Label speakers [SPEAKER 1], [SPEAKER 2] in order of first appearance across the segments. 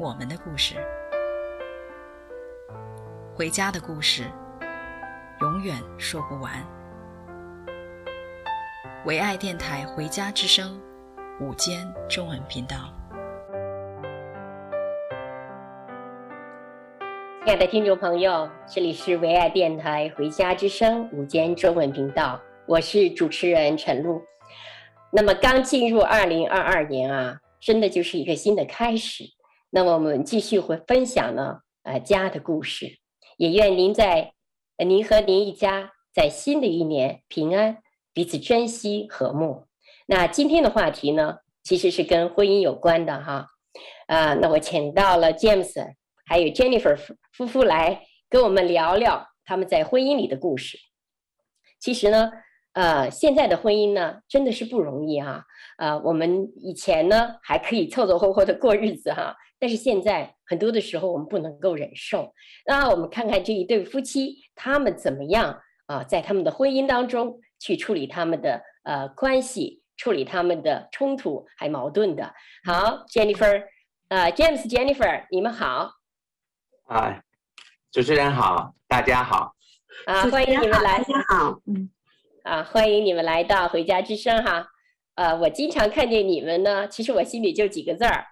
[SPEAKER 1] 我们的故事，回家的故事，永远说不完。唯爱电台《回家之声》午间中文频道，
[SPEAKER 2] 亲爱的听众朋友，这里是唯爱电台《回家之声》午间中文频道，我是主持人陈露。那么，刚进入二零二二年啊，真的就是一个新的开始。那么我们继续会分享呢，呃，家的故事，也愿您在，您和您一家在新的一年平安，彼此珍惜和睦。那今天的话题呢，其实是跟婚姻有关的哈，啊，那我请到了 James 还有 Jennifer 夫妇来跟我们聊聊他们在婚姻里的故事。其实呢，呃，现在的婚姻呢，真的是不容易哈，呃，我们以前呢还可以凑凑合合的过日子哈。但是现在很多的时候我们不能够忍受，那我们看看这一对夫妻他们怎么样啊，在他们的婚姻当中去处理他们的呃关系，处理他们的冲突还矛盾的。好，Jennifer，呃，James，Jennifer，你们好。
[SPEAKER 3] 啊，主持人好，大家好。
[SPEAKER 2] 啊，欢迎你们来，
[SPEAKER 4] 大家好。嗯，
[SPEAKER 2] 啊，欢迎你们来到回家之声哈。呃，我经常看见你们呢，其实我心里就几个字儿。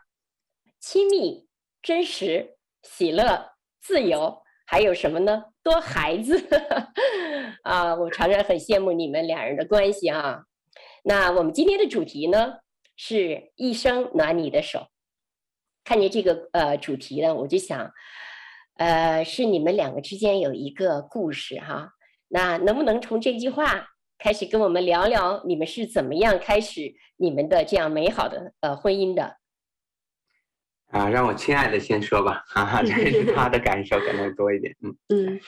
[SPEAKER 2] 亲密、真实、喜乐、自由，还有什么呢？多孩子 啊！我常常很羡慕你们两人的关系啊。那我们今天的主题呢，是一生暖你的手。看见这个呃主题呢，我就想，呃，是你们两个之间有一个故事哈。那能不能从这句话开始跟我们聊聊，你们是怎么样开始你们的这样美好的呃婚姻的？
[SPEAKER 3] 啊，让我亲爱的先说吧，哈、啊、哈，这是他的感受可能多一点，嗯
[SPEAKER 4] 嗯，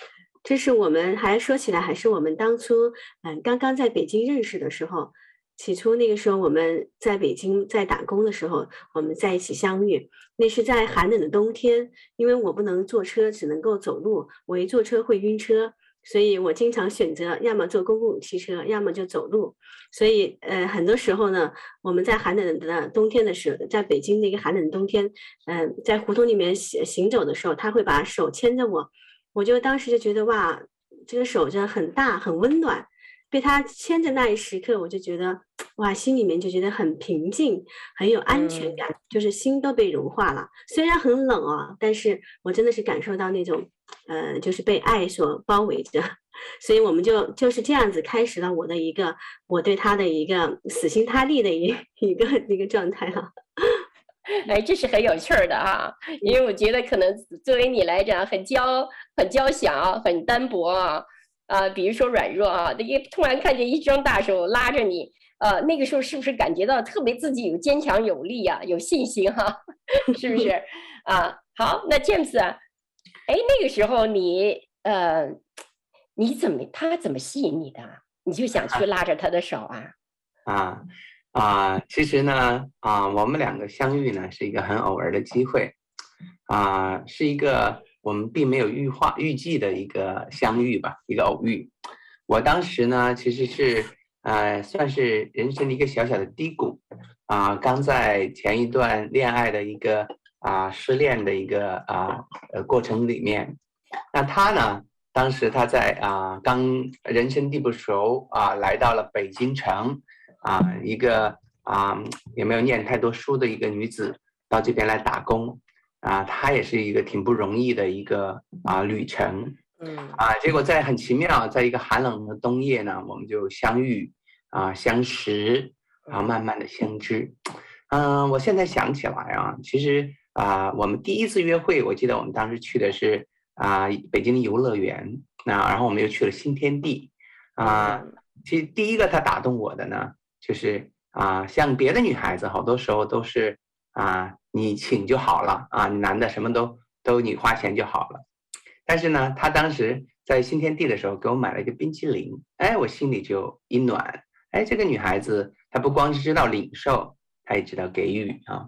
[SPEAKER 4] 这是我们还说起来，还是我们当初嗯刚刚在北京认识的时候，起初那个时候我们在北京在打工的时候，我们在一起相遇，那是在寒冷的冬天，因为我不能坐车，只能够走路，我一坐车会晕车。所以我经常选择要么坐公共汽车，要么就走路。所以，呃，很多时候呢，我们在寒冷的冬天的时候，在北京的一个寒冷的冬天，嗯、呃，在胡同里面行行走的时候，他会把手牵着我，我就当时就觉得哇，这个手就很大，很温暖。被他牵着那一时刻，我就觉得哇，心里面就觉得很平静，很有安全感，就是心都被融化了。虽然很冷啊，但是我真的是感受到那种，呃，就是被爱所包围着。所以我们就就是这样子开始了我的一个，我对他的一个死心塌地的一 一个一个状态哈。
[SPEAKER 2] 哎，这是很有趣儿的啊，因为我觉得可能作为你来讲，很娇很娇小，很单薄啊。啊、呃，比如说软弱啊，一突然看见一双大手拉着你，呃，那个时候是不是感觉到特别自己有坚强有力啊，有信心哈、啊，是不是？啊，好，那 James 啊，哎，那个时候你呃，你怎么他怎么吸引你的？你就想去拉着他的手啊？
[SPEAKER 3] 啊啊，其实呢，啊，我们两个相遇呢是一个很偶然的机会，啊，是一个。我们并没有预化预计的一个相遇吧，一个偶遇。我当时呢，其实是呃，算是人生的一个小小的低谷啊、呃，刚在前一段恋爱的一个啊、呃、失恋的一个啊呃过程里面。那他呢，当时他在啊、呃、刚人生地不熟啊、呃，来到了北京城啊、呃，一个啊、呃、也没有念太多书的一个女子到这边来打工。啊，她也是一个挺不容易的一个啊旅程，嗯啊，结果在很奇妙，在一个寒冷的冬夜呢，我们就相遇啊相识，然后慢慢的相知。嗯、啊，我现在想起来啊，其实啊，我们第一次约会，我记得我们当时去的是啊北京的游乐园，那、啊、然后我们又去了新天地，啊，其实第一个他打动我的呢，就是啊，像别的女孩子，好多时候都是。啊，你请就好了啊，你男的什么都都你花钱就好了。但是呢，他当时在新天地的时候给我买了一个冰淇淋，哎，我心里就一暖，哎，这个女孩子她不光是知道领受，她也知道给予啊。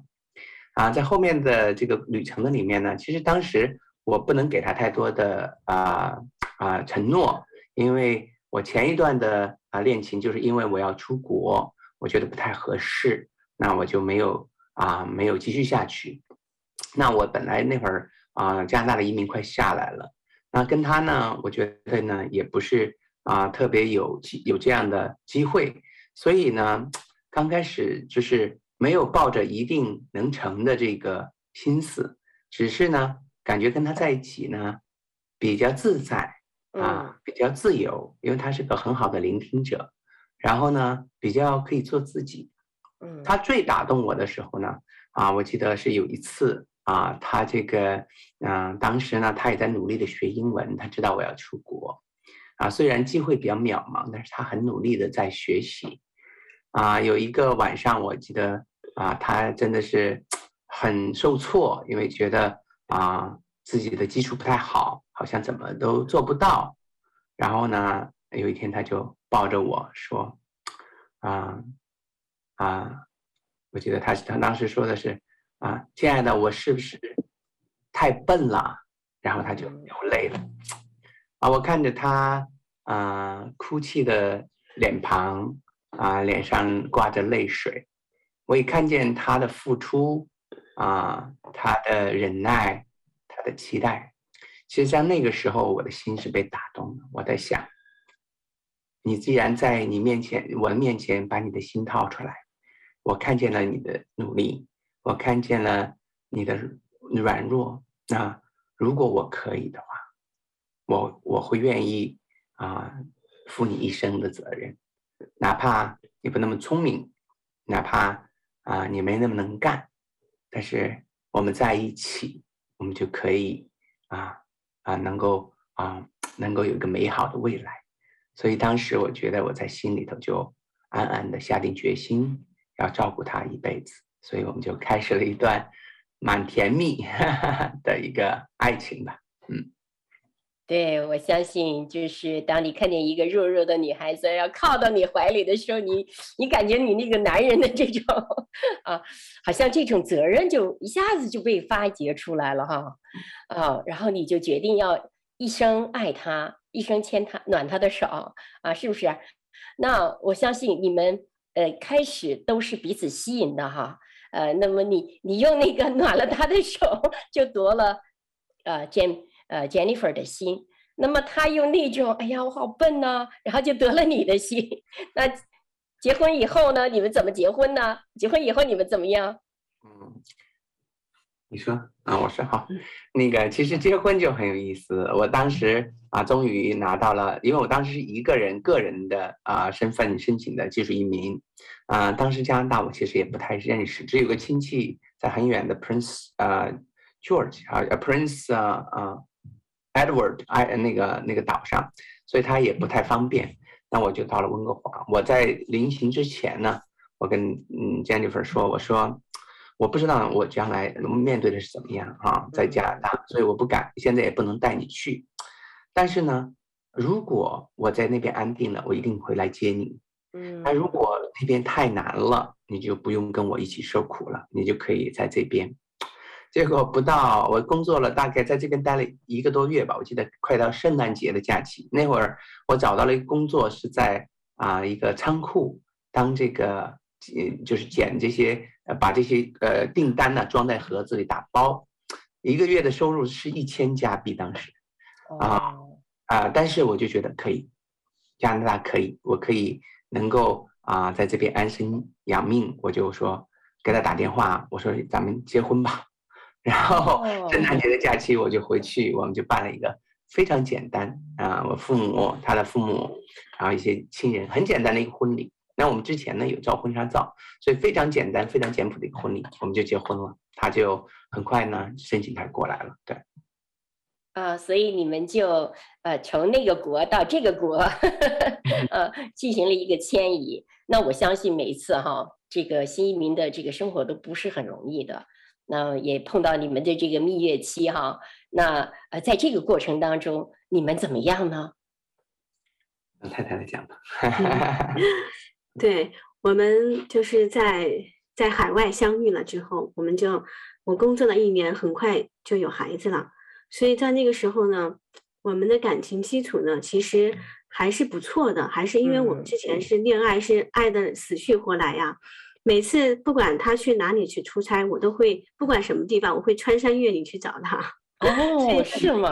[SPEAKER 3] 啊，在后面的这个旅程的里面呢，其实当时我不能给他太多的啊啊承诺，因为我前一段的啊恋情就是因为我要出国，我觉得不太合适，那我就没有啊没有继续下去。那我本来那会儿。啊，加拿大的移民快下来了，那跟他呢，我觉得呢也不是啊特别有有这样的机会，所以呢，刚开始就是没有抱着一定能成的这个心思，只是呢感觉跟他在一起呢比较自在啊，比较自由，因为他是个很好的聆听者，然后呢比较可以做自己。嗯，他最打动我的时候呢，啊，我记得是有一次。啊，他这个，嗯、呃，当时呢，他也在努力的学英文。他知道我要出国，啊，虽然机会比较渺茫，但是他很努力的在学习。啊，有一个晚上，我记得，啊，他真的是很受挫，因为觉得啊，自己的基础不太好，好像怎么都做不到。然后呢，有一天他就抱着我说，啊，啊，我记得他他当时说的是。啊，亲爱的，我是不是太笨了？然后他就流泪了。啊，我看着他啊哭泣的脸庞，啊脸上挂着泪水，我也看见他的付出，啊他的忍耐，他的期待。其实，在那个时候，我的心是被打动的。我在想，你既然在你面前，我的面前把你的心掏出来，我看见了你的努力。我看见了你的软弱，那如果我可以的话，我我会愿意啊负你一生的责任，哪怕你不那么聪明，哪怕啊你没那么能干，但是我们在一起，我们就可以啊啊能够啊能够有一个美好的未来。所以当时我觉得我在心里头就暗暗的下定决心要照顾他一辈子。所以我们就开始了一段蛮甜蜜 的一个爱情吧，嗯，
[SPEAKER 2] 对，我相信就是当你看见一个弱弱的女孩子要靠到你怀里的时候，你你感觉你那个男人的这种啊，好像这种责任就一下子就被发掘出来了哈，啊，然后你就决定要一生爱她，一生牵她暖她的手啊，是不是？那我相信你们呃开始都是彼此吸引的哈。呃，那么你你用那个暖了他的手，就夺了，呃，Jen 呃 Jennifer 的心。那么他用那种，哎呀，我好笨呐、啊，然后就得了你的心。那结婚以后呢？你们怎么结婚呢？结婚以后你们怎么样？
[SPEAKER 3] 嗯。你说啊，我说好，那个其实结婚就很有意思。我当时啊，终于拿到了，因为我当时是一个人个人的啊身份申请的技术移民，啊，当时加拿大我其实也不太认识，只有个亲戚在很远的 Prince 啊 George 啊 Prince 啊啊 Edward 哎那个那个岛上，所以他也不太方便。那我就到了温哥华。我在临行之前呢，我跟嗯 Jennifer 说，我说。我不知道我将来面对的是怎么样啊，在加拿大，所以我不敢，现在也不能带你去。但是呢，如果我在那边安定了，我一定会来接你。嗯，那如果那边太难了，你就不用跟我一起受苦了，你就可以在这边。结果不到，我工作了大概在这边待了一个多月吧，我记得快到圣诞节的假期。那会儿，我找到了一个工作，是在啊一个仓库当这个。呃，就是捡这些，呃，把这些呃订单呢装在盒子里打包，一个月的收入是一千加币，当时，啊啊，但是我就觉得可以，加拿大可以，我可以能够啊在这边安身养命，我就说给他打电话，我说咱们结婚吧，然后圣诞节的假期我就回去，我们就办了一个非常简单啊，我父母他的父母，然后一些亲人，很简单的一个婚礼。那我们之前呢有照婚纱照，所以非常简单、非常简朴的一个婚礼，我们就结婚了。他就很快呢申请他过来了，对。
[SPEAKER 2] 啊，所以你们就呃从那个国到这个国，呃进行了一个迁移。那我相信每一次哈，这个新移民的这个生活都不是很容易的。那也碰到你们的这个蜜月期哈，那呃，在这个过程当中，你们怎么样呢？
[SPEAKER 3] 让太太来讲吧。
[SPEAKER 4] 对，我们就是在在海外相遇了之后，我们就我工作了一年，很快就有孩子了。所以在那个时候呢，我们的感情基础呢，其实还是不错的，还是因为我们之前是恋爱，是爱的死去活来呀。每次不管他去哪里去出差，我都会不管什么地方，我会穿山越岭去找他。
[SPEAKER 2] 哦，是吗？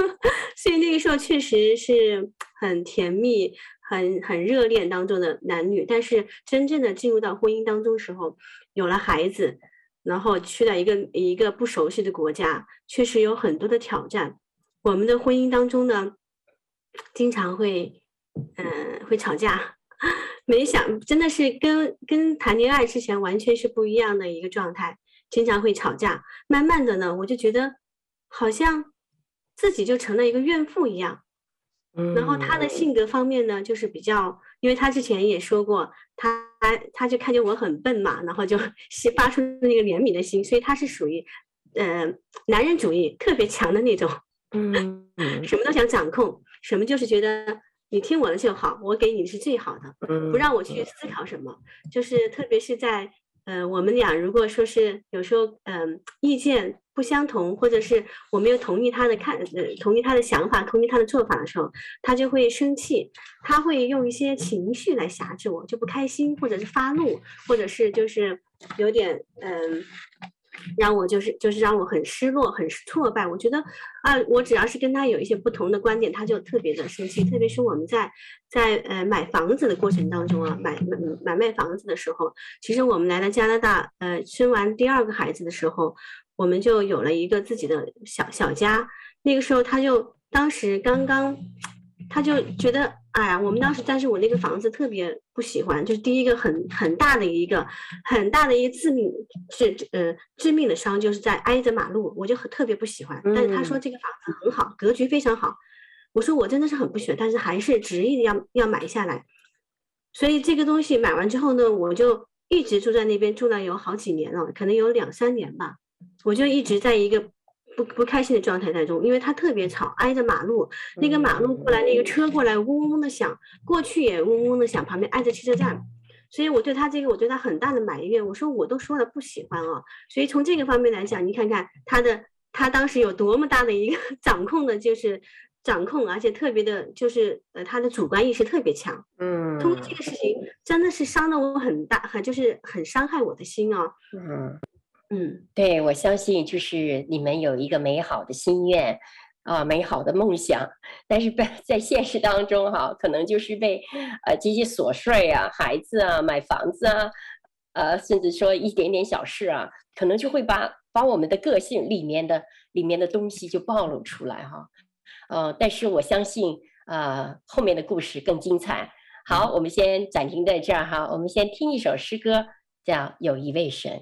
[SPEAKER 4] 所以那个时候确实是很甜蜜、很很热恋当中的男女。但是真正的进入到婚姻当中时候，有了孩子，然后去了一个一个不熟悉的国家，确实有很多的挑战。我们的婚姻当中呢，经常会嗯、呃、会吵架。没想，真的是跟跟谈恋爱之前完全是不一样的一个状态，经常会吵架。慢慢的呢，我就觉得好像自己就成了一个怨妇一样。然后他的性格方面呢，就是比较，因为他之前也说过，他他就看见我很笨嘛，然后就发出那个怜悯的心，所以他是属于呃男人主义特别强的那种，嗯，什么都想掌控，什么就是觉得。你听我的就好，我给你是最好的，不让我去思考什么。就是特别是在，呃，我们俩如果说是有时候，嗯、呃，意见不相同，或者是我没有同意他的看，呃，同意他的想法，同意他的做法的时候，他就会生气，他会用一些情绪来挟制我，就不开心，或者是发怒，或者是就是有点，嗯、呃。让我就是就是让我很失落，很挫败。我觉得啊，我只要是跟他有一些不同的观点，他就特别的生气。特别是我们在在呃买房子的过程当中啊，买买买卖房子的时候，其实我们来到加拿大，呃，生完第二个孩子的时候，我们就有了一个自己的小小家。那个时候他就当时刚刚，他就觉得。哎呀，我们当时，但是我那个房子特别不喜欢，就是第一个很很大的一个很大的一个致命是呃致命的伤，就是在挨着马路，我就很特别不喜欢。但是他说这个房子很好，格局非常好，我说我真的是很不喜欢，但是还是执意要要买下来。所以这个东西买完之后呢，我就一直住在那边，住了有好几年了，可能有两三年吧，我就一直在一个。不不开心的状态当中，因为他特别吵，挨着马路，那个马路过来，那个车过来，嗡嗡的响，过去也嗡嗡的响，旁边挨着汽车站，所以我对他这个，我对他很大的埋怨，我说我都说了不喜欢哦，所以从这个方面来讲，你看看他的，他当时有多么大的一个 掌控的，就是掌控，而且特别的，就是呃，他的主观意识特别强，嗯，通过这个事情真的是伤了我很大，很就是很伤害我的心哦，嗯。
[SPEAKER 2] 嗯，对，我相信就是你们有一个美好的心愿啊，美好的梦想，但是在在现实当中哈，可能就是被呃这些琐碎啊、孩子啊、买房子啊，呃，甚至说一点点小事啊，可能就会把把我们的个性里面的里面的东西就暴露出来哈。呃，但是我相信啊，呃，后面的故事更精彩。好，我们先暂停在这儿哈，我们先听一首诗歌，叫《有一位神》。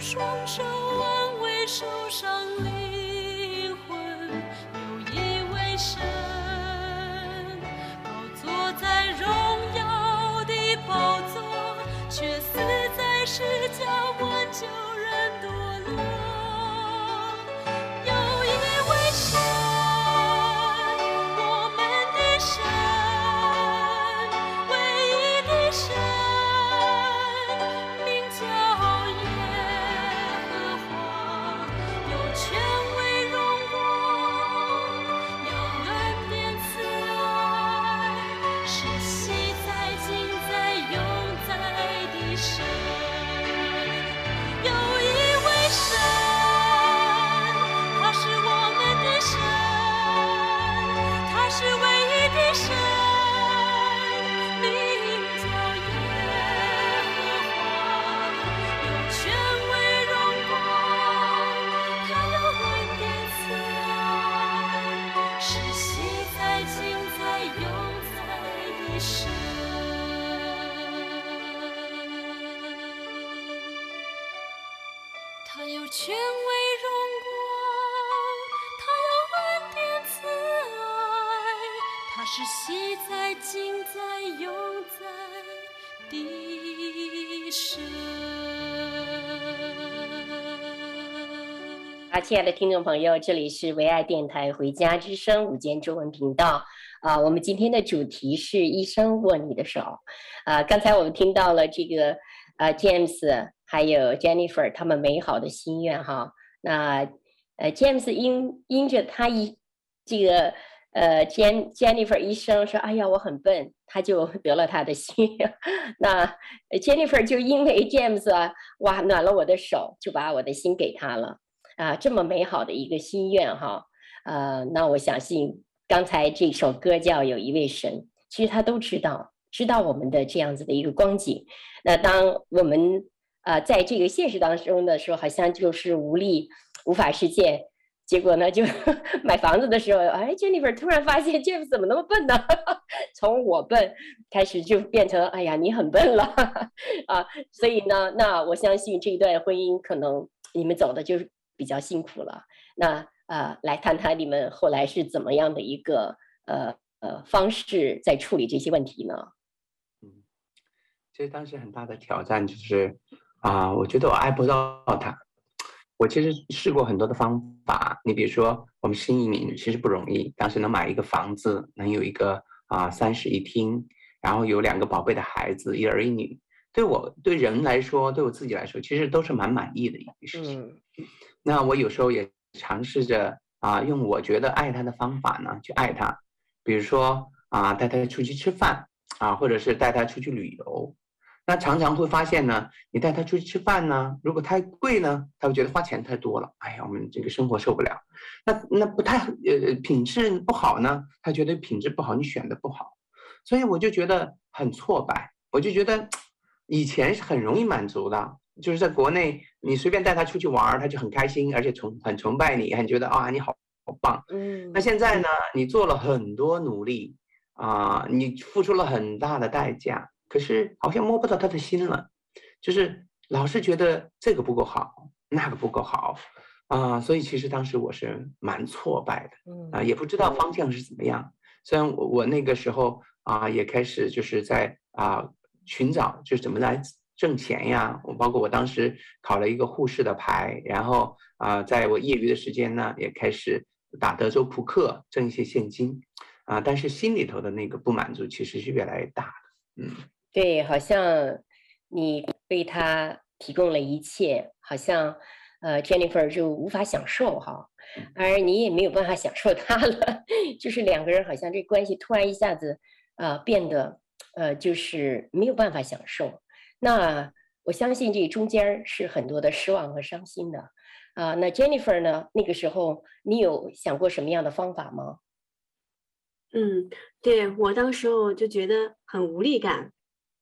[SPEAKER 5] 双手安慰受伤。啊亲爱的听众朋友，这里是唯爱电台《回家之声》午间中文频道啊。我们今天的主题是“医生握你的手”。啊，刚才我们听到了这个啊，James 还有 Jennifer 他们美好的心愿哈。那呃，James 因因着他一这个呃，Jen Jennifer 医生说：“哎呀，我很笨。”他就 得了他的心。那 Jennifer 就因为 James，哇，暖了我的手，就把我的心给他了。啊，这么美好的一个心愿哈，呃，那我相信刚才这首歌叫《有一位神》，其实他都知道，知道我们的这样子的一个光景。那当我们啊，在这个现实当中的时候，好像就是无力、无法实现。结果呢，就 买房子的时候，哎，Jennifer 突然发现 Jeff 怎么那么笨呢？从我笨开始就变成，哎呀，你很笨了啊！所以呢，那我相信这一段婚姻可能你们走的就是。比较辛苦了，
[SPEAKER 2] 那呃，来谈谈你们后来是怎么样的一个呃呃方式在处理这些问题呢？
[SPEAKER 3] 嗯，其实当时很大的挑战就是啊、我觉得我爱不到他。我其实试过很多的方法，你比如说我们新移民其实不容易，当时能买一个房子，能有一个啊、呃、三室一厅，然后有两个宝贝的孩子，一儿一女，对我对人来说，对我自己来说，其实都是蛮满意的一件事情。嗯、那我有时候也尝试着啊、呃，用我觉得爱他的方法呢去爱他，比如说啊、呃、带他出去吃饭啊、呃，或者是带他出去旅游。那常常会发现呢，你带他出去吃饭呢，如果太贵呢，他会觉得花钱太多了。哎呀，我们这个生活受不了。那那不太呃品质不好呢，他觉得品质不好，你选的不好。所以我就觉得很挫败。我就觉得以前是很容易满足的，就是在国内你随便带他出去玩，他就很开心，而且崇很崇拜你，很觉得啊你好好棒。嗯。那现在呢，你做了很多努力啊，你付出了很大的代价。可是好像摸不到他的心了，就是老是觉得这个不够好，那个不够好，啊、呃，所以其实当时我是蛮挫败的，啊、呃，也不知道方向是怎么样。虽然我我那个时候啊、呃，也开始就是在啊、呃、寻找，就是怎么来挣钱呀。我包括我当时考了一个护士的牌，然后啊、呃，在我业余的时间呢，也开始打德州扑克挣一些现金，啊、呃，但是心里头的那个不满足其实是越来越大的，嗯。
[SPEAKER 2] 对，好像你为他提供了一切，好像呃，Jennifer 就无法享受哈，而你也没有办法享受他了，就是两个人好像这关系突然一下子啊、呃、变得呃就是没有办法享受。那我相信这中间是很多的失望和伤心的啊、呃。那 Jennifer 呢？那个时候你有想过什么样的方法吗？
[SPEAKER 4] 嗯，对，我当时候就觉得很无力感。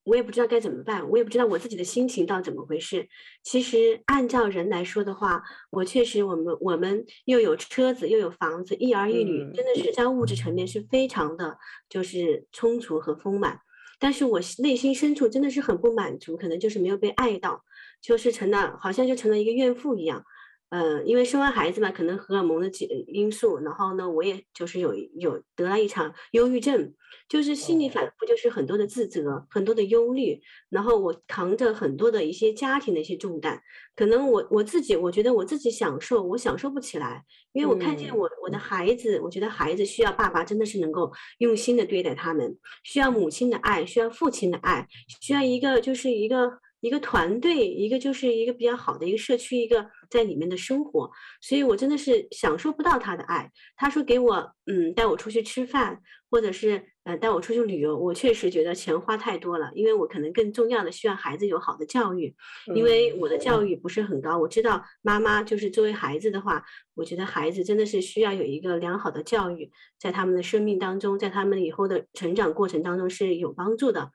[SPEAKER 4] 我也不知道该怎么办，我也不知道我自己的心情到底怎么回事。其实按照人来说的话，我确实我们我们又有车子又有房子，一儿一女，真的是在物质层面是非常的，就是充足和丰满。但是我内心深处真的是很不满足，可能就是没有被爱到，就是成了好像就成了一个怨妇一样。呃，因为生完孩子嘛，可能荷尔蒙的几因素，然后呢，我也就是有有得了一场忧郁症，就是心里反复就是很多的自责，很多的忧虑，然后我扛着很多的一些家庭的一些重担，可能我我自己我觉得我自己享受，我享受不起来，因为我看见我我的孩子，我觉得孩子需要爸爸真的是能够用心的对待他们，需要母亲的爱，需要父亲的爱，需要一个就是一个。一个团队，一个就是一个比较好的一个社区，一个在里面的生活，所以我真的是享受不到他的爱。他说给我，嗯，带我出去吃饭，或者是呃带我出去旅游，我确实觉得钱花太多了，因为我可能更重要的需要孩子有好的教育，因为我的教育不是很高。我知道妈妈就是作为孩子的话，我觉得孩子真的是需要有一个良好的教育，在他们的生命当中，在他们以后的成长过程当中是有帮助的。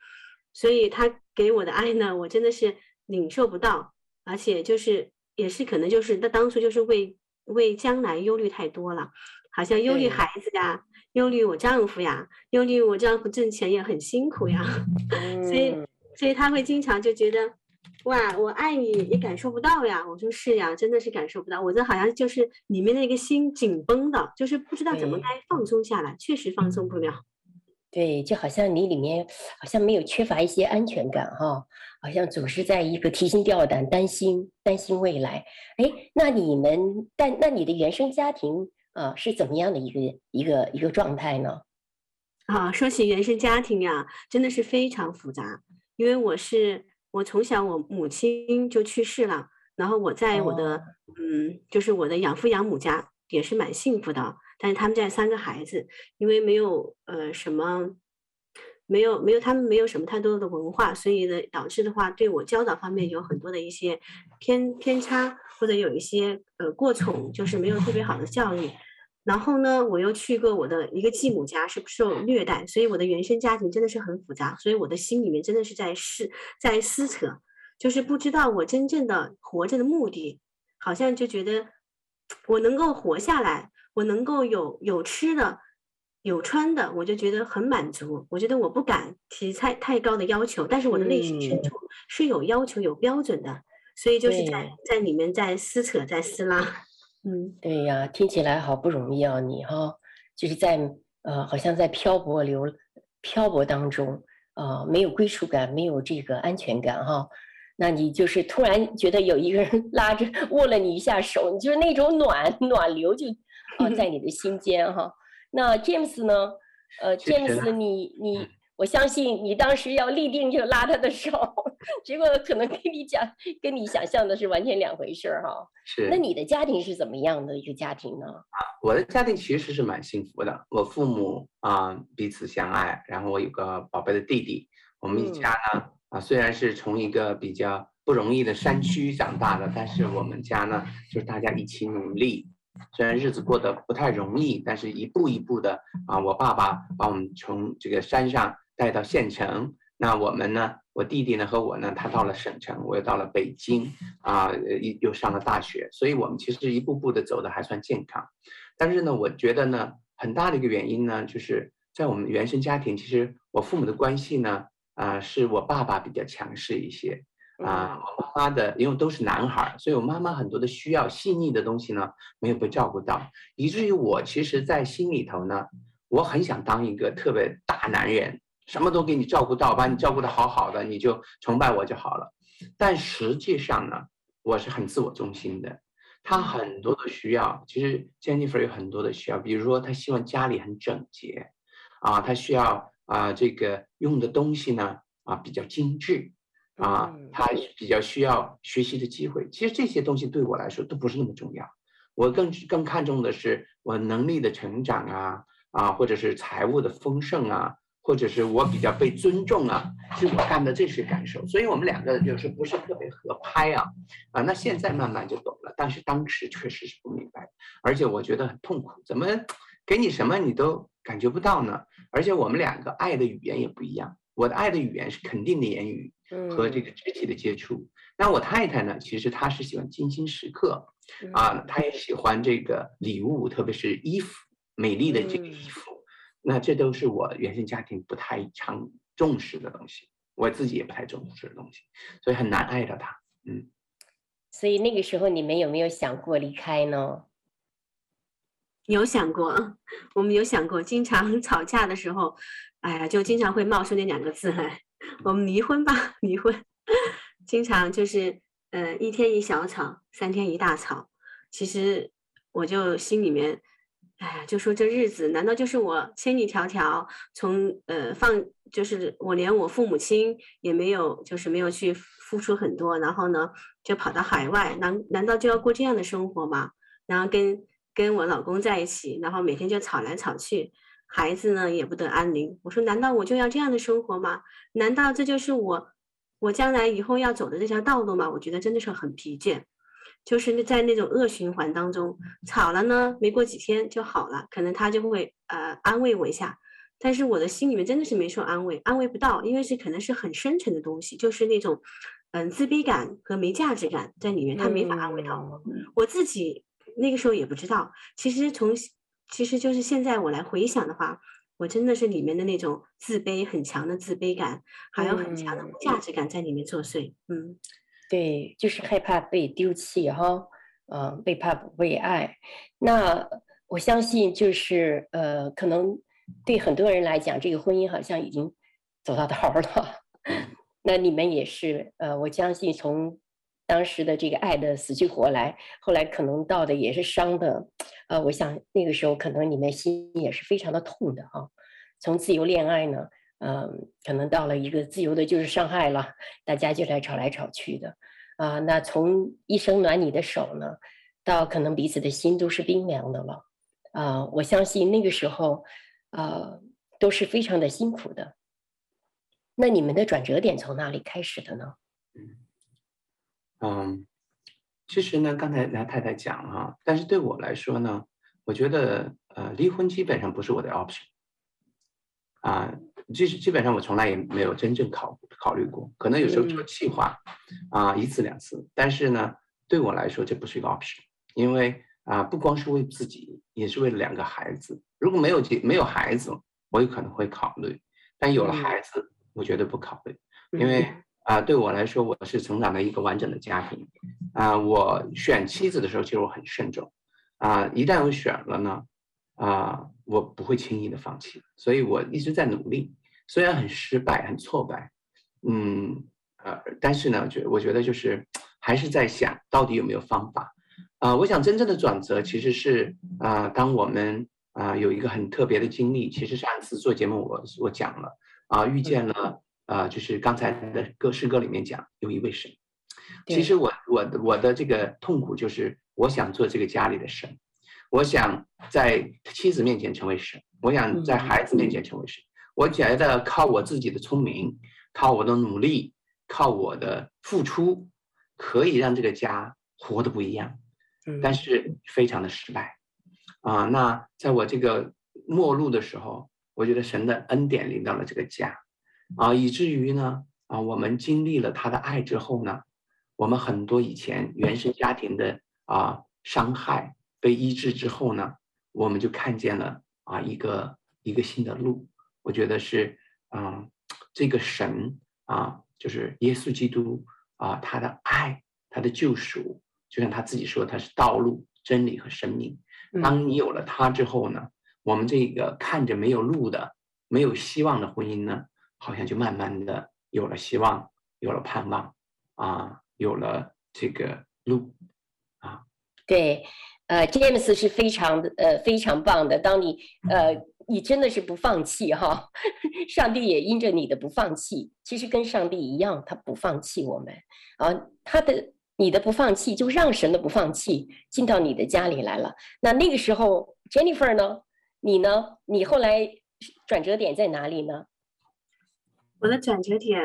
[SPEAKER 4] 所以他给我的爱呢，我真的是领受不到，而且就是也是可能就是他当初就是为为将来忧虑太多了，好像忧虑孩子呀，忧虑我丈夫呀，忧虑我丈夫挣钱也很辛苦呀，所以。所以他会经常就觉得，哇，我爱你也感受不到呀。我说是呀，真的是感受不到，我这好像就是里面那个心紧绷的，就是不知道怎么该放松下来，确实放松不了。
[SPEAKER 2] 对，就好像你里面好像没有缺乏一些安全感哈、哦，好像总是在一个提心吊胆、担心担心未来。哎，那你们但那你的原生家庭啊是怎么样的一个一个一个状态呢？
[SPEAKER 4] 啊，说起原生家庭呀，真的是非常复杂。因为我是我从小我母亲就去世了，然后我在我的、哦、嗯，就是我的养父养母家也是蛮幸福的。但是他们家三个孩子，因为没有呃什么，没有没有他们没有什么太多的文化，所以呢导致的话，对我教导方面有很多的一些偏偏差，或者有一些呃过宠，就是没有特别好的教育。然后呢，我又去过我的一个继母家，是受虐待，所以我的原生家庭真的是很复杂，所以我的心里面真的是在撕在撕扯，就是不知道我真正的活着的目的，好像就觉得我能够活下来。我能够有有吃的，有穿的，我就觉得很满足。我觉得我不敢提太太高的要求，但是我的内心深处是有要求、有标准的，所以就是在在里面在撕扯、在撕拉。
[SPEAKER 2] 嗯，对呀，听起来好不容易啊，你哈，就是在呃，好像在漂泊流漂泊当中啊，呃，没有归属感，没有这个安全感哈。那你就是突然觉得有一个人拉着握了你一下手，你就是那种暖暖流就啊在你的心间哈。那 James 呢？呃，James，你你。我相信你当时要立定就拉他的手，结果可能跟你讲，跟你想象的是完全两回事儿哈。
[SPEAKER 3] 是。
[SPEAKER 2] 那你的家庭是怎么样的一个家庭呢？
[SPEAKER 3] 啊，我的家庭其实是蛮幸福的。我父母啊彼此相爱，然后我有个宝贝的弟弟。我们一家呢、嗯、啊虽然是从一个比较不容易的山区长大的，但是我们家呢就是大家一起努力。虽然日子过得不太容易，但是一步一步的啊，我爸爸把我们从这个山上。带到县城，那我们呢？我弟弟呢和我呢，他到了省城，我又到了北京，啊，又又上了大学，所以我们其实一步步的走的还算健康。但是呢，我觉得呢，很大的一个原因呢，就是在我们原生家庭，其实我父母的关系呢，啊，是我爸爸比较强势一些，啊，我妈妈的，因为都是男孩，所以我妈妈很多的需要细腻的东西呢，没有被照顾到，以至于我其实，在心里头呢，我很想当一个特别大男人。什么都给你照顾到，把你照顾的好好的，你就崇拜我就好了。但实际上呢，我是很自我中心的。他很多的需要，其实 Jennifer 有很多的需要，比如说他希望家里很整洁，啊，他需要啊这个用的东西呢啊比较精致，啊，他比较需要学习的机会。其实这些东西对我来说都不是那么重要，我更更看重的是我能力的成长啊啊，或者是财务的丰盛啊。或者是我比较被尊重啊，是我干的这些感受，所以我们两个就是不是特别合拍啊，啊，那现在慢慢就懂了，但是当时确实是不明白，而且我觉得很痛苦，怎么给你什么你都感觉不到呢？而且我们两个爱的语言也不一样，我的爱的语言是肯定的言语和这个肢体的接触，那我太太呢，其实她是喜欢精心时刻，啊，她也喜欢这个礼物，特别是衣服，美丽的这个衣服。那这都是我原生家庭不太常重视的东西，我自己也不太重视的东西，所以很难爱到她。嗯，
[SPEAKER 2] 所以那个时候你们有没有想过离开呢？
[SPEAKER 4] 有想过，我们有想过，经常 吵架的时候，哎呀，就经常会冒出那两个字来：我们离婚吧，离婚。经常就是，呃，一天一小吵，三天一大吵。其实我就心里面。哎呀，就说这日子，难道就是我千里迢迢从呃放，就是我连我父母亲也没有，就是没有去付出很多，然后呢就跑到海外，难难道就要过这样的生活吗？然后跟跟我老公在一起，然后每天就吵来吵去，孩子呢也不得安宁。我说，难道我就要这样的生活吗？难道这就是我我将来以后要走的这条道路吗？我觉得真的是很疲倦。就是在那种恶循环当中，吵了呢，没过几天就好了，可能他就会呃安慰我一下，但是我的心里面真的是没受安慰，安慰不到，因为是可能是很深沉的东西，就是那种嗯、呃、自卑感和没价值感在里面，他没法安慰到我。嗯、我自己那个时候也不知道，其实从其实就是现在我来回想的话，我真的是里面的那种自卑很强的自卑感，还有很强的价值感在里面作祟，嗯。
[SPEAKER 2] 对，就是害怕被丢弃哈，嗯、呃，被怕不被爱。那我相信，就是呃，可能对很多人来讲，这个婚姻好像已经走到头了。那你们也是，呃，我相信从当时的这个爱的死去活来，后来可能到的也是伤的。呃，我想那个时候可能你们心也是非常的痛的啊。从自由恋爱呢。嗯，可能到了一个自由的，就是伤害了，大家就来吵来吵去的，啊，那从一生暖你的手呢，到可能彼此的心都是冰凉的了，啊，我相信那个时候，啊，都是非常的辛苦的。那你们的转折点从哪里开始的呢？
[SPEAKER 3] 嗯，其实呢，刚才梁太太讲哈，但是对我来说呢，我觉得呃，离婚基本上不是我的 option，啊。其实基本上我从来也没有真正考考虑过，可能有时候做计划，啊一次两次，但是呢，对我来说这不是一个 option，因为啊不光是为自己，也是为了两个孩子。如果没有结没有孩子，我有可能会考虑，但有了孩子，我绝对不考虑，因为啊对我来说，我是成长在一个完整的家庭，啊我选妻子的时候其实我很慎重，啊，一旦我选了呢，啊，我不会轻易的放弃，所以我一直在努力，虽然很失败，很挫败，嗯，呃，但是呢，觉我觉得就是还是在想到底有没有方法，啊，我想真正的转折其实是啊，当我们啊有一个很特别的经历，其实上一次做节目我我讲了啊，遇见了啊，就是刚才的歌诗歌里面讲有一位神。其实我我我的这个痛苦就是，我想做这个家里的神，我想在妻子面前成为神，我想在孩子面前成为神。我觉得靠我自己的聪明，靠我的努力，靠我的付出，可以让这个家活得不一样，但是非常的失败。啊，那在我这个末路的时候，我觉得神的恩典临到了这个家，啊，以至于呢，啊，我们经历了他的爱之后呢。我们很多以前原生家庭的啊伤害被医治之后呢，我们就看见了啊一个一个新的路。我觉得是啊这个神啊就是耶稣基督啊他的爱他的救赎，就像他自己说他是道路真理和生命。当你有了他之后呢，我们这个看着没有路的没有希望的婚姻呢，好像就慢慢的有了希望，有了盼望啊。有了这个路啊，
[SPEAKER 2] 对，呃，James 是非常的呃非常棒的。当你 呃你真的是不放弃哈，上帝也因着你的不放弃，其实跟上帝一样，他不放弃我们啊。他的你的不放弃，就让神的不放弃进到你的家里来了。那那个时候，Jennifer 呢？你呢？你后来转折点在哪里呢？
[SPEAKER 4] 我的转折点，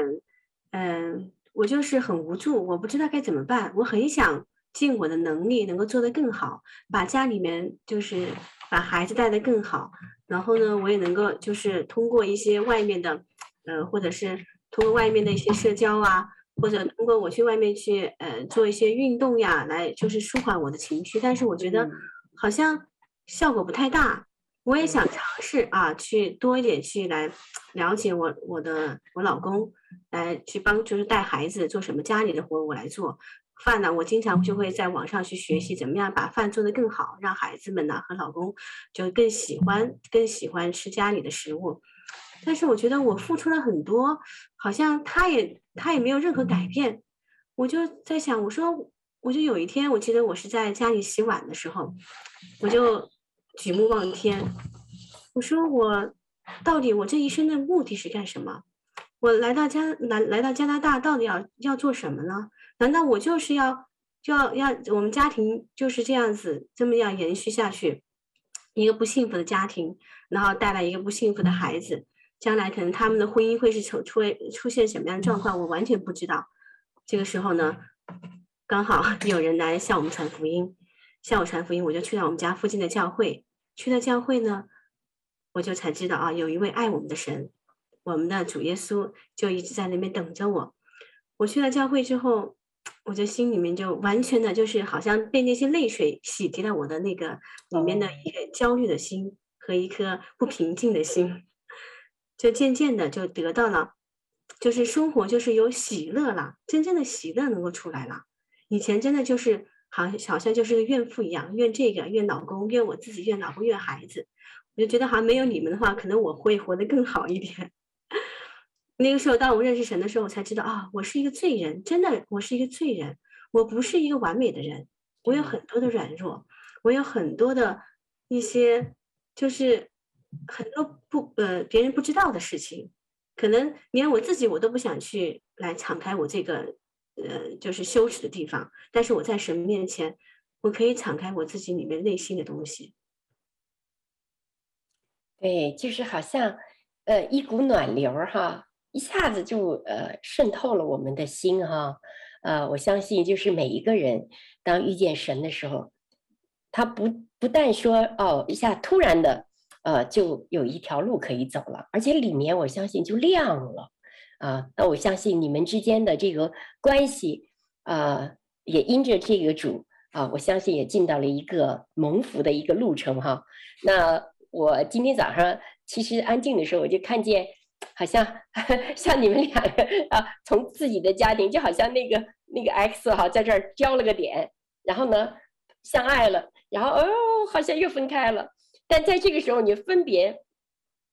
[SPEAKER 4] 嗯。我就是很无助，我不知道该怎么办。我很想尽我的能力，能够做得更好，把家里面就是把孩子带得更好。然后呢，我也能够就是通过一些外面的，呃，或者是通过外面的一些社交啊，或者通过我去外面去呃做一些运动呀，来就是舒缓我的情绪。但是我觉得好像效果不太大。我也想尝试啊，去多一点去来了解我我的我老公，来去帮就是带孩子做什么家里的活我来做饭呢。我经常就会在网上去学习怎么样把饭做得更好，让孩子们呢和老公就更喜欢更喜欢吃家里的食物。但是我觉得我付出了很多，好像他也他也没有任何改变。我就在想，我说我就有一天，我记得我是在家里洗碗的时候，我就。举目望天，我说我到底我这一生的目的是干什么？我来到加来来到加拿大到底要要做什么呢？难道我就是要就要要我们家庭就是这样子这么样延续下去？一个不幸福的家庭，然后带来一个不幸福的孩子，将来可能他们的婚姻会是出出出现什么样的状况？我完全不知道。这个时候呢，刚好有人来向我们传福音，向我传福音，我就去到我们家附近的教会。去了教会呢，我就才知道啊，有一位爱我们的神，我们的主耶稣就一直在那边等着我。我去了教会之后，我就心里面就完全的，就是好像被那些泪水洗涤了我的那个里面的一个焦虑的心和一颗不平静的心，就渐渐的就得到了，就是生活就是有喜乐了，真正的喜乐能够出来了。以前真的就是。好，好像就是个怨妇一样，怨这个，怨老公，怨我自己，怨老公，怨孩子。我就觉得好像没有你们的话，可能我会活得更好一点。那个时候，当我认识神的时候，我才知道啊，我是一个罪人，真的，我是一个罪人，我不是一个完美的人，我有很多的软弱，我有很多的一些，就是很多不呃别人不知道的事情，可能连我自己我都不想去来敞开我这个。呃，就是羞耻的地方，但是我在神面前，我可以敞开我自己里面内心的东西。
[SPEAKER 2] 对，就是好像呃一股暖流哈，一下子就呃渗透了我们的心哈。呃，我相信就是每一个人当遇见神的时候，他不不但说哦一下突然的呃就有一条路可以走了，而且里面我相信就亮了。啊，那我相信你们之间的这个关系，啊，也因着这个主啊，我相信也进到了一个蒙福的一个路程哈。那我今天早上其实安静的时候，我就看见，好像 像你们两个啊，从自己的家庭，就好像那个那个 X 哈，在这儿交了个点，然后呢，相爱了，然后哦，好像又分开了。但在这个时候，你分别，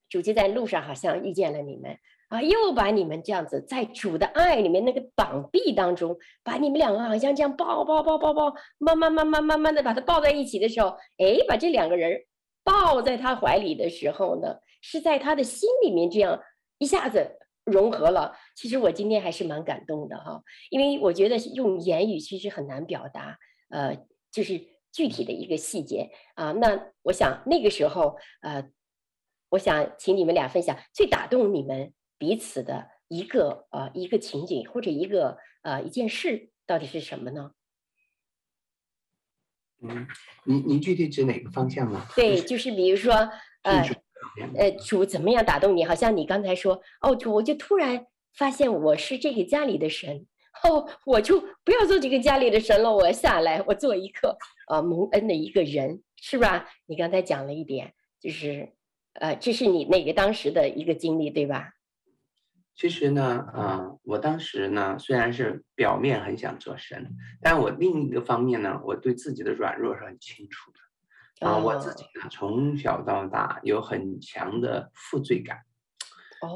[SPEAKER 2] 主就在路上好像遇见了你们啊，又把你们这样子在主的爱里面那个绑臂当中，把你们两个好像这样抱抱抱抱抱，慢慢慢慢慢慢的把它抱在一起的时候，哎，把这两个人抱在他怀里的时候呢，是在他的心里面这样一下子融合了。其实我今天还是蛮感动的哈，因为我觉得用言语其实很难表达，呃，就是。具体的一个细节啊，那我想那个时候，呃，我想请你们俩分享最打动你们彼此的一个呃一个情景或者一个呃一件事，到底是什么呢？
[SPEAKER 3] 嗯，您您具体指哪个方向呢？
[SPEAKER 2] 对，就是比如说，呃呃，主怎么样打动你？好像你刚才说，哦，主，我就突然发现我是这个家里的神。哦，我就不要做这个家里的神了，我要下来，我做一个呃蒙恩的一个人，是吧？你刚才讲了一点，就是呃，这是你那个当时的一个经历，对吧？
[SPEAKER 3] 其实呢，呃，我当时呢，虽然是表面很想做神，但我另一个方面呢，我对自己的软弱是很清楚的，啊、呃，我自己呢，从小到大有很强的负罪感。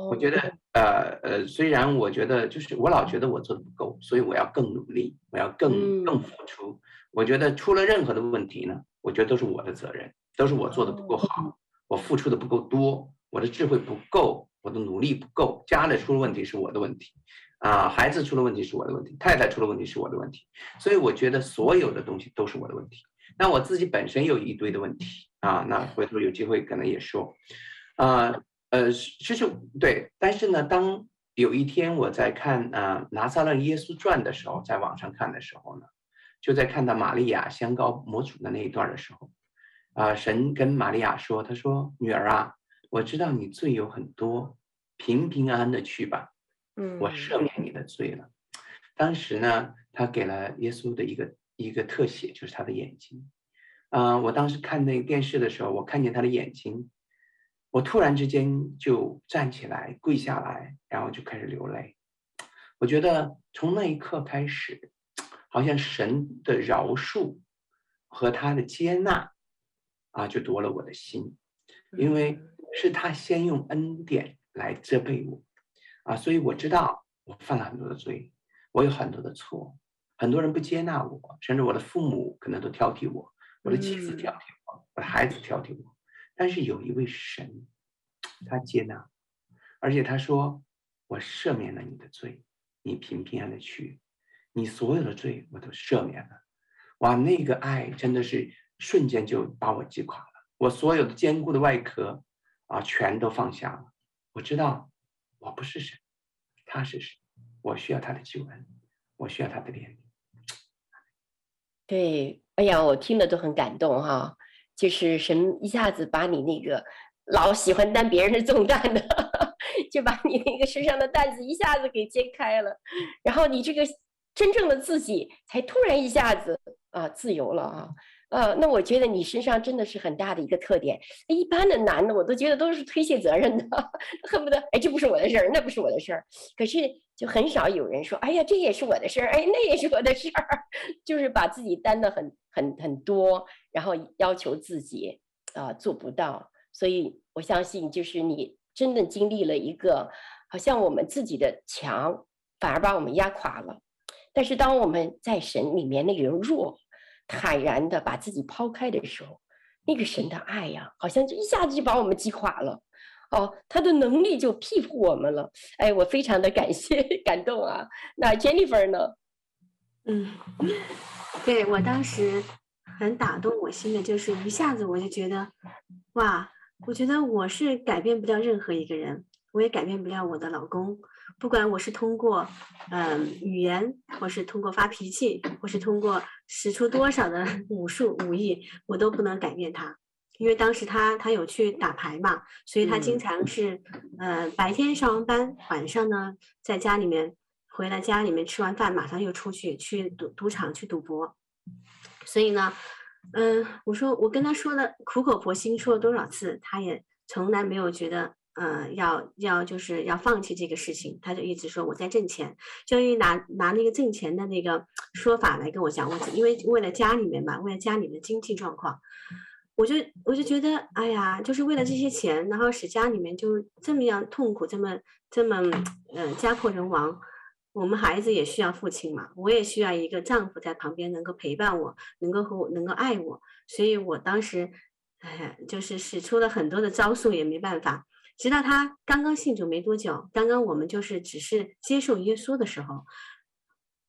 [SPEAKER 3] 我觉得，呃呃，虽然我觉得，就是我老觉得我做的不够，所以我要更努力，我要更更付出。我觉得出了任何的问题呢，我觉得都是我的责任，都是我做的不够好，我付出的不够多，我的智慧不够，我的努力不够。家里出了问题是我的问题，啊，孩子出了问题是我的问题，太太出了问题是我的问题。所以我觉得所有的东西都是我的问题。那我自己本身有一堆的问题啊，那回头有机会可能也说，啊。呃，其实对，但是呢，当有一天我在看啊、《拿撒勒耶稣传》的时候，在网上看的时候呢，就在看到玛利亚香膏抹主的那一段的时候，啊、神跟玛利亚说：“他说，女儿啊，我知道你罪有很多，平平安安的去吧，嗯，我赦免你的罪了。”当时呢，他给了耶稣的一个一个特写，就是他的眼睛。啊、呃，我当时看那个电视的时候，我看见他的眼睛。我突然之间就站起来，跪下来，然后就开始流泪。我觉得从那一刻开始，好像神的饶恕和他的接纳啊，就夺了我的心，因为是他先用恩典来责备我啊，所以我知道我犯了很多的罪，我有很多的错，很多人不接纳我，甚至我的父母可能都挑剔我，我的妻子挑剔我，我的孩子挑剔我。但是有一位神，他接纳，而且他说：“我赦免了你的罪，你平平安安的去，你所有的罪我都赦免了。”哇，那个爱真的是瞬间就把我击垮了，我所有的坚固的外壳啊，全都放下了。我知道我不是神，他是神，我需要他的救恩，我需要他的怜悯。
[SPEAKER 2] 对，哎呀，我听了都很感动哈。就是神一下子把你那个老喜欢担别人的重担的，就把你那个身上的担子一下子给揭开了，然后你这个真正的自己才突然一下子啊自由了啊。呃，那我觉得你身上真的是很大的一个特点。一般的男的，我都觉得都是推卸责任的，恨不得哎，这不是我的事儿，那不是我的事儿。可是就很少有人说，哎呀，这也是我的事儿，哎，那也是我的事儿，就是把自己担得很很很多，然后要求自己啊、做不到。所以我相信，就是你真的经历了一个，好像我们自己的强反而把我们压垮了。但是当我们在神里面那个人弱。坦然的把自己抛开的时候，那个神的爱呀，好像就一下子就把我们击垮了。哦，他的能力就庇护我们了。哎，我非常的感谢 感动啊。那 Jennifer 呢？
[SPEAKER 4] 嗯，对，我当时很打动我心的，就是一下子我就觉得，哇，我觉得我是改变不了任何一个人，我也改变不了我的老公。不管我是通过，嗯、呃，语言，或是通过发脾气，或是通过使出多少的 武术武艺，我都不能改变他。因为当时他他有去打牌嘛，所以他经常是，呃，白天上完班，晚上呢在家里面回来家里面吃完饭，马上又出去去赌赌场去赌博。所以呢，嗯、呃，我说我跟他说了苦口婆心说了多少次，他也从来没有觉得呃，要要就是要放弃这个事情，他就一直说我在挣钱，就因为拿拿那个挣钱的那个说法来跟我讲问题，因为为了家里面嘛，为了家里的经济状况，我就我就觉得，哎呀，就是为了这些钱，然后使家里面就这么样痛苦，这么这么嗯、呃、家破人亡。我们孩子也需要父亲嘛，我也需要一个丈夫在旁边能够陪伴我，能够和我能够爱我，所以我当时，哎，就是使出了很多的招数也没办法。直到他刚刚信主没多久，刚刚我们就是只是接受耶稣的时候，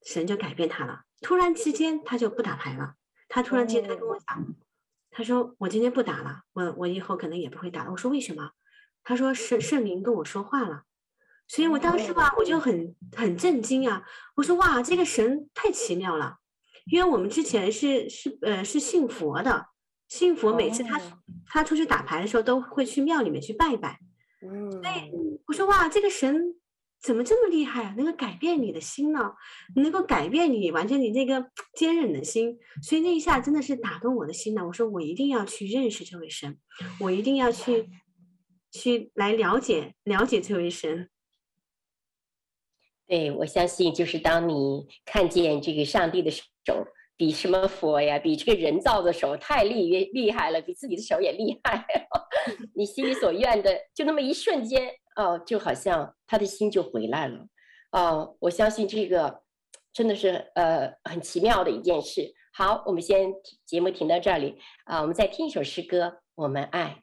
[SPEAKER 4] 神就改变他了。突然之间他就不打牌了，他突然间他跟我讲，他说我今天不打了，我我以后可能也不会打了。我说为什么？他说圣圣灵跟我说话了。所以我当时吧，我就很很震惊啊！我说哇，这个神太奇妙了，因为我们之前是是呃是信佛的，信佛每次他他出去打牌的时候都会去庙里面去拜拜。嗯，所以我说哇，这个神怎么这么厉害啊？能够改变你的心呢？能够改变你完全你那个坚韧的心。所以那一下真的是打动我的心呢。我说我一定要去认识这位神，我一定要去去来了解了解这位神。
[SPEAKER 5] 对，我相信就是当你看见这个上帝的手比什么佛呀，比这个人造的手太厉厉害了，比自己的手也厉害，你心里所愿的就那么一瞬间哦，就好像他的心就回来了哦。我相信这个真的是呃很奇妙的一件事。好，我们先节目停到这里啊，我们再听一首诗歌《我们爱》。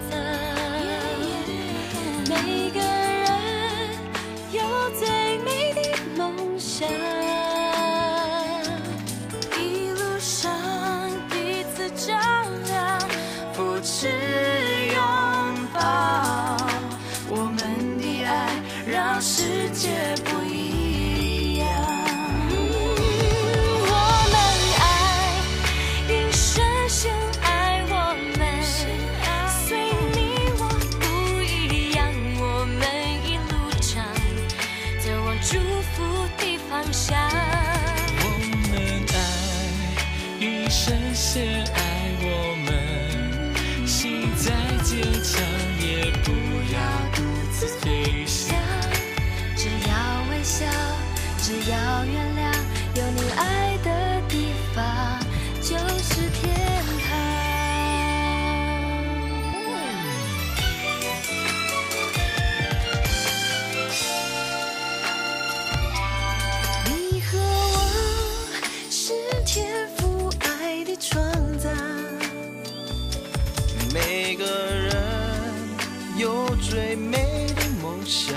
[SPEAKER 6] 最美的梦想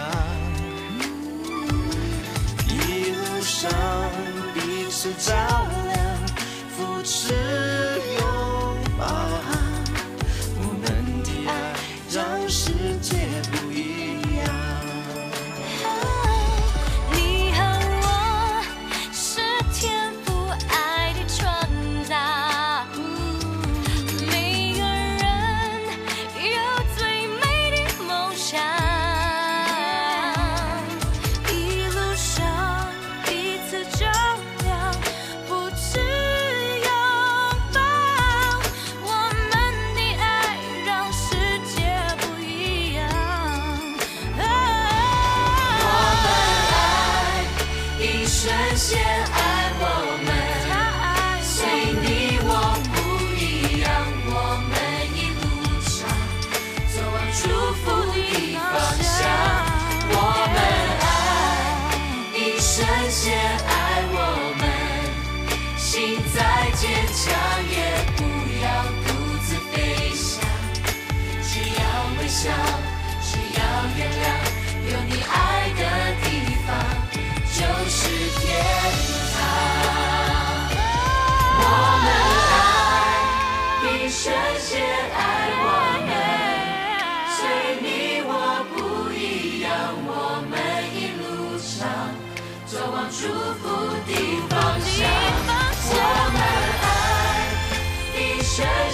[SPEAKER 6] 一路上彼此照亮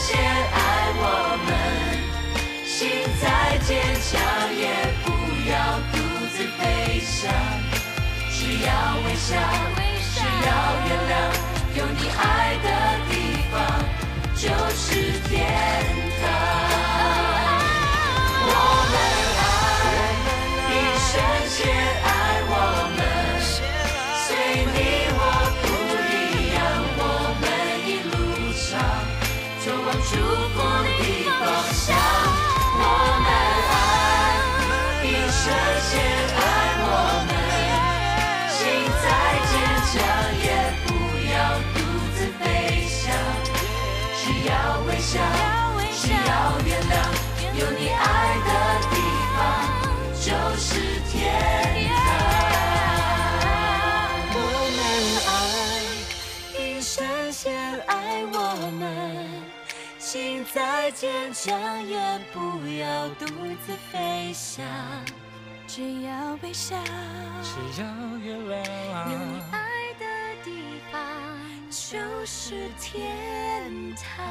[SPEAKER 5] 先爱我们，心再坚强也不要独自悲伤，只要微笑，只要原谅，有你爱的地方就是需要原谅，有你爱的地方就是天堂。我们爱，一生先爱。我们心再坚强，也不要独自飞翔。只要微笑，只要原谅，有你爱。就是天堂。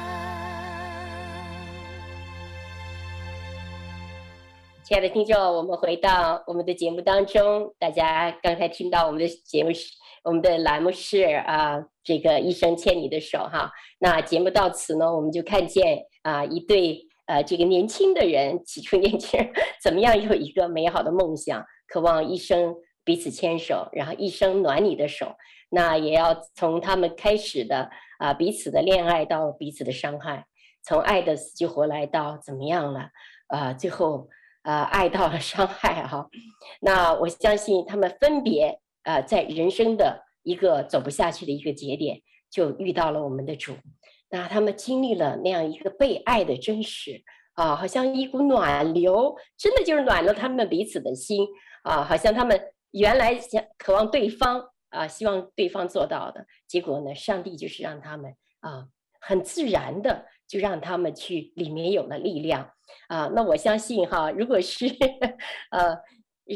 [SPEAKER 2] 亲爱的听众，我们回到我们的节目当中，大家刚才听到我们的节目是。我们的栏目是啊，这个医生牵你的手哈。那节目到此呢，我们就看见啊一对呃这个年轻的人，起初年轻人怎么样有一个美好的梦想，渴望一生彼此牵手，然后一生暖你的手。那也要从他们开始的啊彼此的恋爱到彼此的伤害，从爱的死去活来到怎么样了啊，最后啊爱到了伤害哈。那我相信他们分别。啊，在人生的一个走不下去的一个节点，就遇到了我们的主。那他们经历了那样一个被爱的真实啊，好像一股暖流，真的就是暖了他们彼此的心啊。好像他们原来想渴望对方啊，希望对方做到的，结果呢，上帝就是让他们啊，很自然的就让他们去里面有了力量啊。那我相信哈，如果是呃。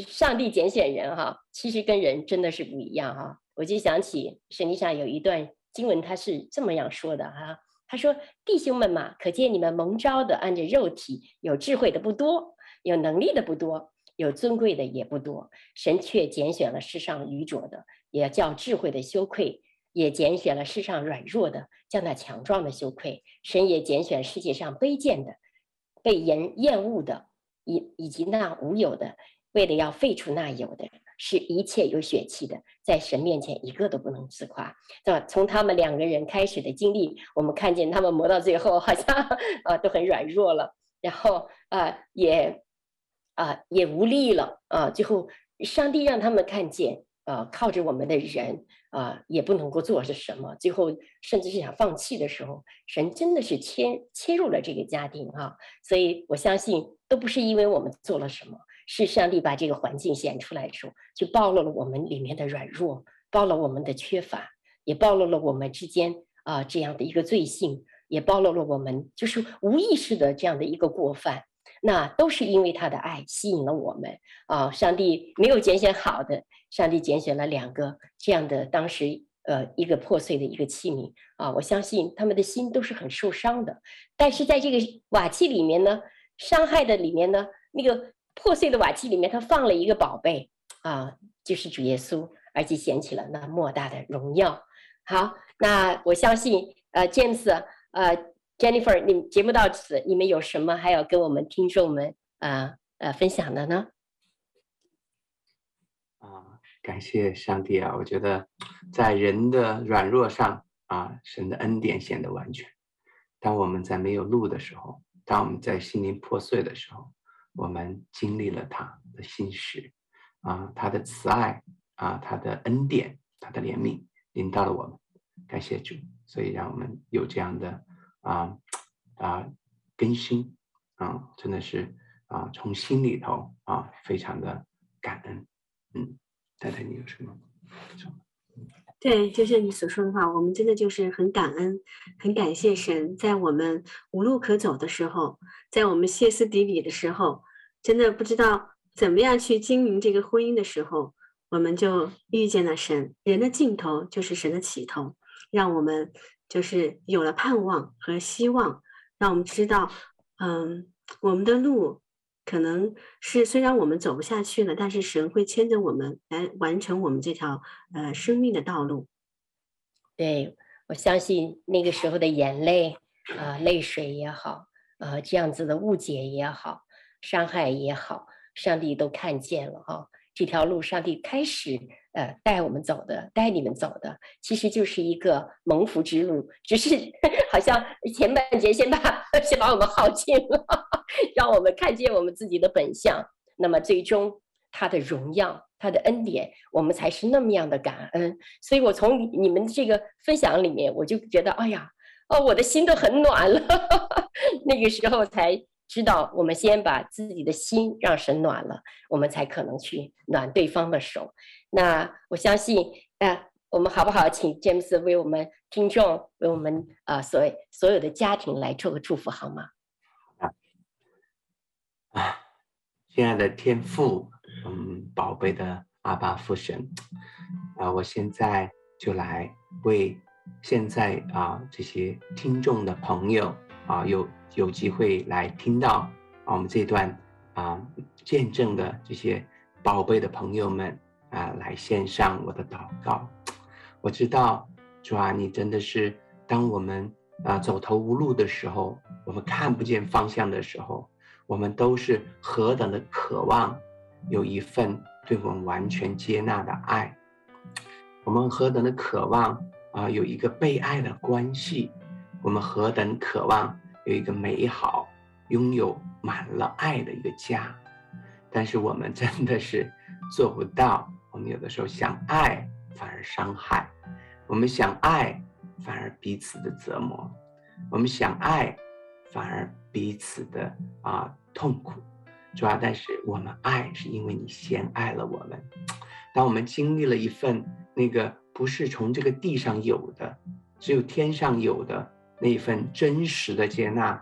[SPEAKER 2] 上帝拣选人哈，其实跟人真的是不一样哈。我就想起圣经上有一段经文，他是这么样说的哈。他说：“弟兄们嘛，可见你们蒙召的，按着肉体有智慧的不多，有能力的不多，有尊贵的也不多。神却拣选了世上愚拙的，也叫智慧的羞愧；也拣选了世上软弱的，叫那强壮的羞愧。神也拣选世界上卑贱的、被人厌恶的，以以及那无有的。”为了要废除那有的，使一切有血气的，在神面前一个都不能自夸。那从他们两个人开始的经历，我们看见他们磨到最后，好像啊都很软弱了，然后啊也啊也无力了啊。最后上帝让他们看见呃，靠着我们的人啊也不能够做是什么。最后甚至是想放弃的时候，神真的是切切入了这个家庭啊。所以我相信都不是因为我们做了什么。是上帝把这个环境显出来的时候，就暴露了我们里面的软弱，暴露了我们的缺乏，也暴露了我们之间啊、这样的一个罪性，也暴露了我们就是无意识的这样的一个过犯。那都是因为他的爱吸引了我们啊！上帝没有拣选好的，上帝拣选了两个这样的当时呃一个破碎的一个器皿啊！我相信他们的心都是很受伤的，但是在这个瓦器里面呢，伤害的里面呢，那个。破碎的瓦器里面，他放了一个宝贝啊，就是主耶稣，而且捡起了那莫大的荣耀。好，那我相信，呃，James，呃，Jennifer，你节目到此，你们有什么还要跟我们听众们啊呃，分享的呢？
[SPEAKER 3] 啊，感谢上帝啊！我觉得在人的软弱上啊，神的恩典显得完全。当我们在没有路的时候，当我们在心灵破碎的时候。我们经历了他的信实，啊，他的慈爱，啊，他的恩典，他的怜悯，临到了我们，感谢主，所以让我们有这样的啊啊更新，啊，真的是啊，从心里头啊，非常的感恩，嗯，太太你有什么？
[SPEAKER 4] 对，就像你所说的话，我们真的就是很感恩，很感谢神，在我们无路可走的时候，在我们歇斯底里的时候，真的不知道怎么样去经营这个婚姻的时候，我们就遇见了神。人的尽头就是神的起头，让我们就是有了盼望和希望，让我们知道，嗯，我们的路可能是虽然我们走不下去了，但是神会牵着我们来完成我们这条呃生命的道路。
[SPEAKER 2] 对，我相信那个时候的眼泪啊、呃，泪水也好，呃，这样子的误解也好，伤害也好，上帝都看见了哈、这条路，上帝开始呃带我们走的，带你们走的，其实就是一个蒙福之路，只是 好像前半截先把先把我们耗尽了，让我们看见我们自己的本相。那么最终他的荣耀，他的恩典，我们才是那么样的感恩。所以我从你们这个分享里面，我就觉得，哎呀，哦，我的心都很暖了。那个时候才。知道，我们先把自己的心让神暖了，我们才可能去暖对方的手。那我相信，呃，我们好不好？请詹姆斯为我们听众，为我们啊、所所有的家庭来做个祝福，好吗？
[SPEAKER 3] 啊，亲爱的天父，嗯，宝贝的阿爸父神，啊，我现在就来为现在啊这些听众的朋友。啊，有有机会来听到啊，我们这段啊见证的这些宝贝的朋友们啊，来献上我的祷告。我知道主啊，你真的是当我们啊走投无路的时候，我们看不见方向的时候，我们都是何等的渴望有一份对我们完全接纳的爱，我们何等的渴望啊有一个被爱的关系。我们何等渴望有一个美好、拥有满了爱的一个家，但是我们真的是做不到。我们有的时候想爱反而伤害，我们想爱反而彼此的折磨，我们想爱反而彼此的啊痛苦。主要，但是我们爱是因为你先爱了我们。当我们经历了一份那个不是从这个地上有的，只有天上有的。那一份真实的接纳、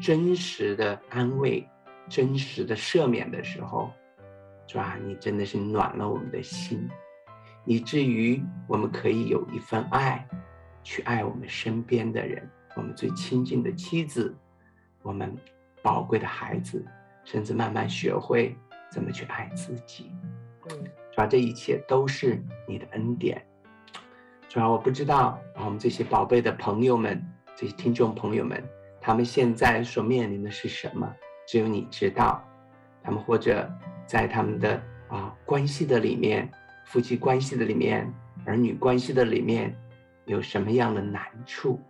[SPEAKER 3] 真实的安慰、真实的赦免的时候，主啊，你真的是暖了我们的心，以至于我们可以有一份爱，去爱我们身边的人，我们最亲近的妻子，我们宝贵的孩子，甚至慢慢学会怎么去爱自己。嗯，主啊，这一切都是你的恩典。主啊，我不知道我们这些宝贝的朋友们。这些听众朋友们，他们现在所面临的是什么？只有你知道。他们或者在他们的啊关系的里面，夫妻关系的里面，儿女关系的里面，有什么样的难处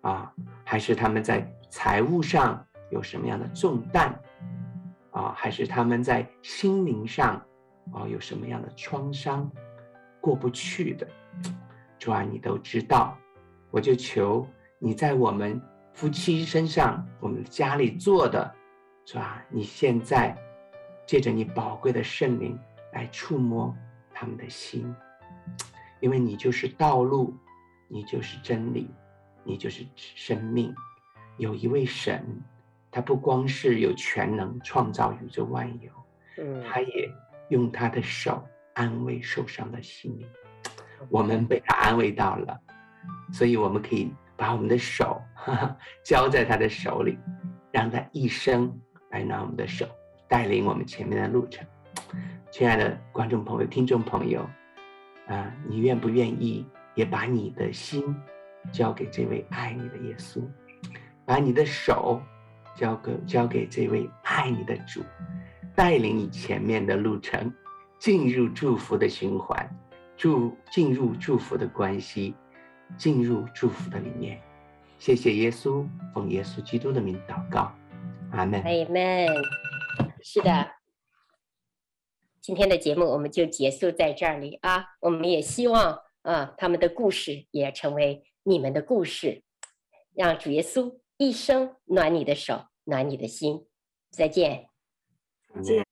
[SPEAKER 3] 啊？还是他们在财务上有什么样的重担啊？还是他们在心灵上啊有什么样的创伤过不去的？主啊，你都知道，我就求。你在我们夫妻身上，我们家里做的，是吧？你现在借着你宝贵的圣灵来触摸他们的心，因为你就是道路，你就是真理，你就是生命。有一位神，他不光是有全能创造宇宙万有，嗯，他也用他的手安慰受伤的心灵。我们被他安慰到了，所以我们可以。把我们的手哈 哈交在他的手里，让他一生来拿我们的手带领我们前面的路程。亲爱的观众朋友、听众朋友，啊，你愿不愿意也把你的心交给这位爱你的耶稣，把你的手交给交给这位爱你的主，带领你前面的路程，进入祝福的循环，祝进入祝福的关系。进入祝福的里面，谢谢耶稣，奉耶稣基督的名祷告，阿门。
[SPEAKER 2] 阿门。是的，今天的节目我们就结束在这里啊。我们也希望啊，他们的故事也成为你们的故事，让主耶稣一生暖你的手，暖你的心。再见。
[SPEAKER 4] 再见。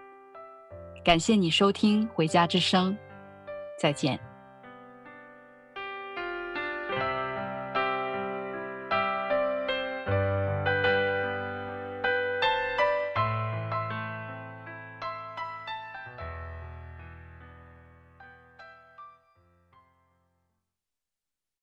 [SPEAKER 1] 感谢你收听《回家之声》，再见。